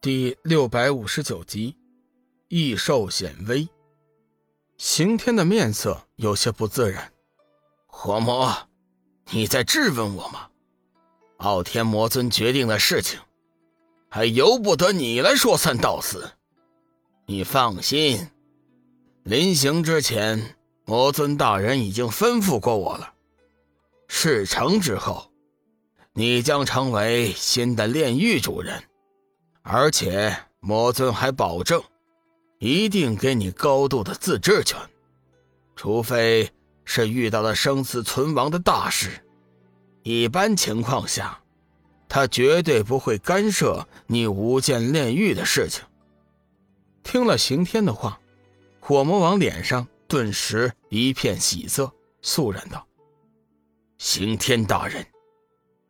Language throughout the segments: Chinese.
第六百五十九集，异兽显威。刑天的面色有些不自然。火魔，你在质问我吗？傲天魔尊决定的事情，还由不得你来说三道四。你放心，临行之前，魔尊大人已经吩咐过我了。事成之后，你将成为新的炼狱主人。而且魔尊还保证，一定给你高度的自治权，除非是遇到了生死存亡的大事，一般情况下，他绝对不会干涉你无间炼狱的事情。听了刑天的话，火魔王脸上顿时一片喜色，肃然道：“刑天大人，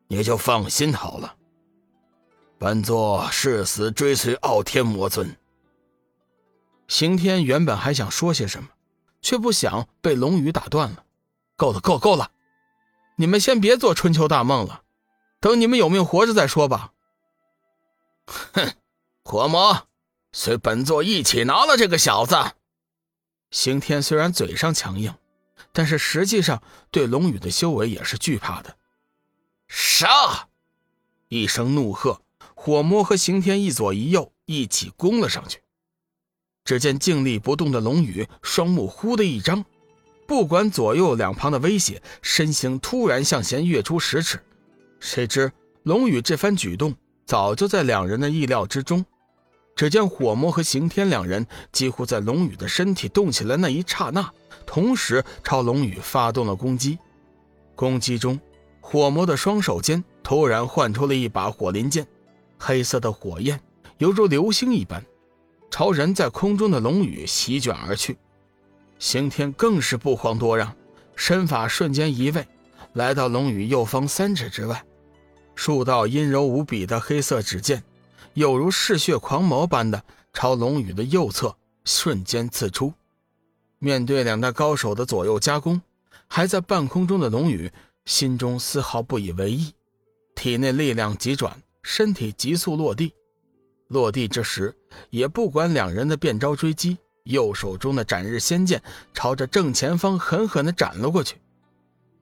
你就放心好了。”本座誓死追随傲天魔尊。刑天原本还想说些什么，却不想被龙宇打断了。够了，够够了！你们先别做春秋大梦了，等你们有命活着再说吧。哼，火魔，随本座一起拿了这个小子。刑天虽然嘴上强硬，但是实际上对龙宇的修为也是惧怕的。杀！一声怒喝。火魔和刑天一左一右一起攻了上去。只见静立不动的龙宇双目忽的一张，不管左右两旁的威胁，身形突然向前跃出十尺。谁知龙宇这番举动早就在两人的意料之中。只见火魔和刑天两人几乎在龙宇的身体动起来那一刹那，同时朝龙宇发动了攻击。攻击中，火魔的双手间突然唤出了一把火灵剑。黑色的火焰犹如流星一般，朝人在空中的龙宇席卷而去。刑天更是不遑多让，身法瞬间移位，来到龙宇右方三尺之外。数道阴柔无比的黑色指剑，有如嗜血狂魔般的朝龙宇的右侧瞬间刺出。面对两大高手的左右夹攻，还在半空中的龙宇心中丝毫不以为意，体内力量急转。身体急速落地，落地之时也不管两人的变招追击，右手中的斩日仙剑朝着正前方狠狠地斩了过去。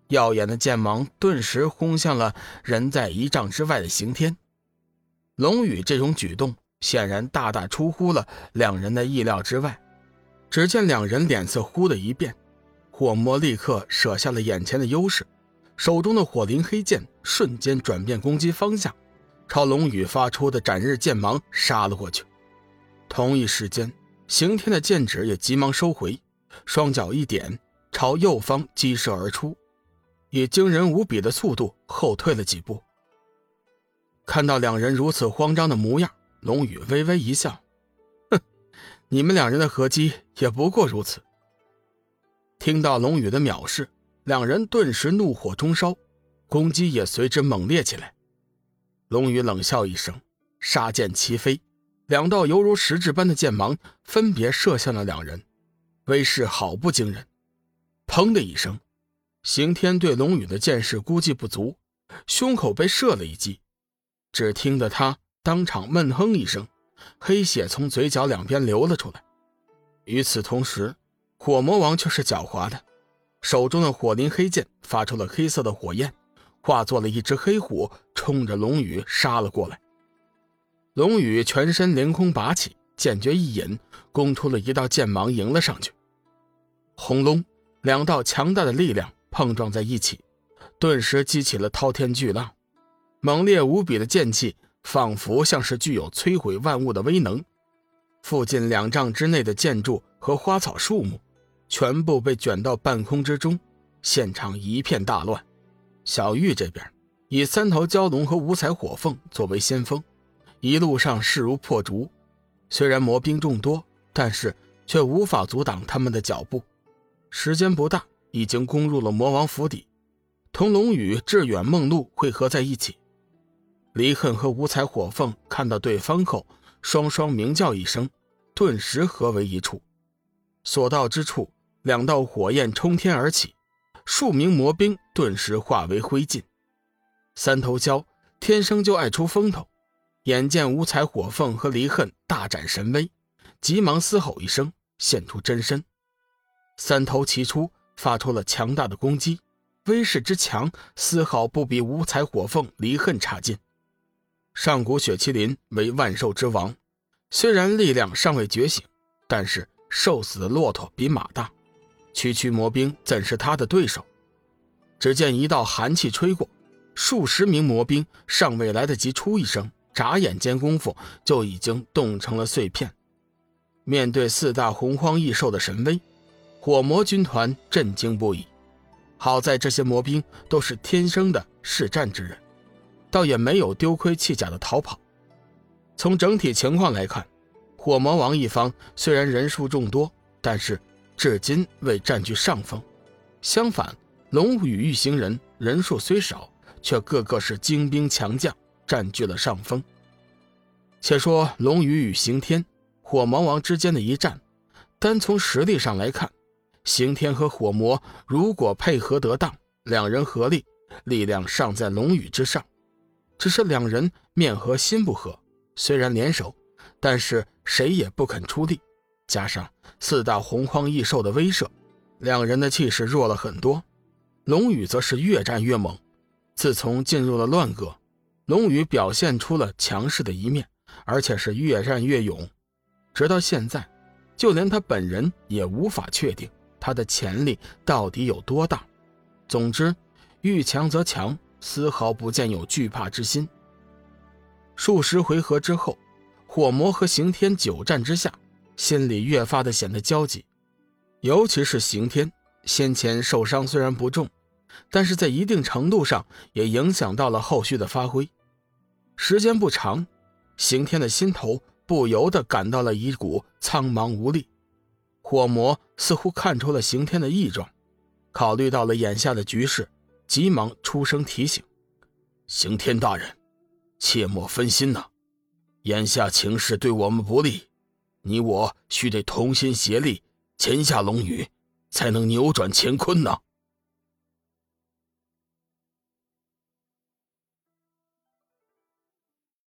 耀眼的剑芒顿时轰向了人在一丈之外的刑天。龙宇这种举动显然大大出乎了两人的意料之外。只见两人脸色忽的一变，火魔立刻舍下了眼前的优势，手中的火灵黑剑瞬间转变攻击方向。朝龙宇发出的斩日剑芒杀了过去，同一时间，刑天的剑指也急忙收回，双脚一点，朝右方击射而出，以惊人无比的速度后退了几步。看到两人如此慌张的模样，龙宇微微一笑：“哼，你们两人的合击也不过如此。”听到龙宇的藐视，两人顿时怒火中烧，攻击也随之猛烈起来。龙宇冷笑一声，杀剑齐飞，两道犹如实质般的剑芒分别射向了两人，威势好不惊人。砰的一声，刑天对龙宇的剑势估计不足，胸口被射了一击，只听得他当场闷哼一声，黑血从嘴角两边流了出来。与此同时，火魔王却是狡猾的，手中的火灵黑剑发出了黑色的火焰。化作了一只黑虎，冲着龙宇杀了过来。龙宇全身凌空拔起，剑诀一引，攻出了一道剑芒，迎了上去。轰隆，两道强大的力量碰撞在一起，顿时激起了滔天巨浪。猛烈无比的剑气，仿佛像是具有摧毁万物的威能。附近两丈之内的建筑和花草树木，全部被卷到半空之中，现场一片大乱。小玉这边以三头蛟龙和五彩火凤作为先锋，一路上势如破竹。虽然魔兵众多，但是却无法阻挡他们的脚步。时间不大，已经攻入了魔王府邸，同龙宇、致远、梦露汇合在一起。离恨和五彩火凤看到对方后，双双鸣叫一声，顿时合为一处。所到之处，两道火焰冲天而起。数名魔兵顿时化为灰烬。三头蛟天生就爱出风头，眼见五彩火凤和离恨大展神威，急忙嘶吼一声，现出真身。三头齐出，发出了强大的攻击，威势之强，丝毫不比五彩火凤离恨差劲。上古雪麒麟为万兽之王，虽然力量尚未觉醒，但是瘦死的骆驼比马大，区区魔兵怎是他的对手？只见一道寒气吹过，数十名魔兵尚未来得及出一声，眨眼间功夫就已经冻成了碎片。面对四大洪荒异兽的神威，火魔军团震惊不已。好在这些魔兵都是天生的嗜战之人，倒也没有丢盔弃甲的逃跑。从整体情况来看，火魔王一方虽然人数众多，但是至今未占据上风。相反，龙与玉行人人数虽少，却个个是精兵强将，占据了上风。且说龙宇与刑天、火魔王之间的一战，单从实力上来看。刑天和火魔如果配合得当，两人合力，力量尚在龙宇之上。只是两人面和心不和，虽然联手，但是谁也不肯出力。加上四大洪荒异兽的威慑，两人的气势弱了很多。龙宇则是越战越猛。自从进入了乱阁，龙宇表现出了强势的一面，而且是越战越勇。直到现在，就连他本人也无法确定。他的潜力到底有多大？总之，遇强则强，丝毫不见有惧怕之心。数十回合之后，火魔和刑天久战之下，心里越发的显得焦急。尤其是刑天，先前受伤虽然不重，但是在一定程度上也影响到了后续的发挥。时间不长，刑天的心头不由得感到了一股苍茫无力。火魔似乎看出了刑天的异状，考虑到了眼下的局势，急忙出声提醒：“刑天大人，切莫分心呐！眼下情势对我们不利，你我须得同心协力，擒下龙宇，才能扭转乾坤呢！”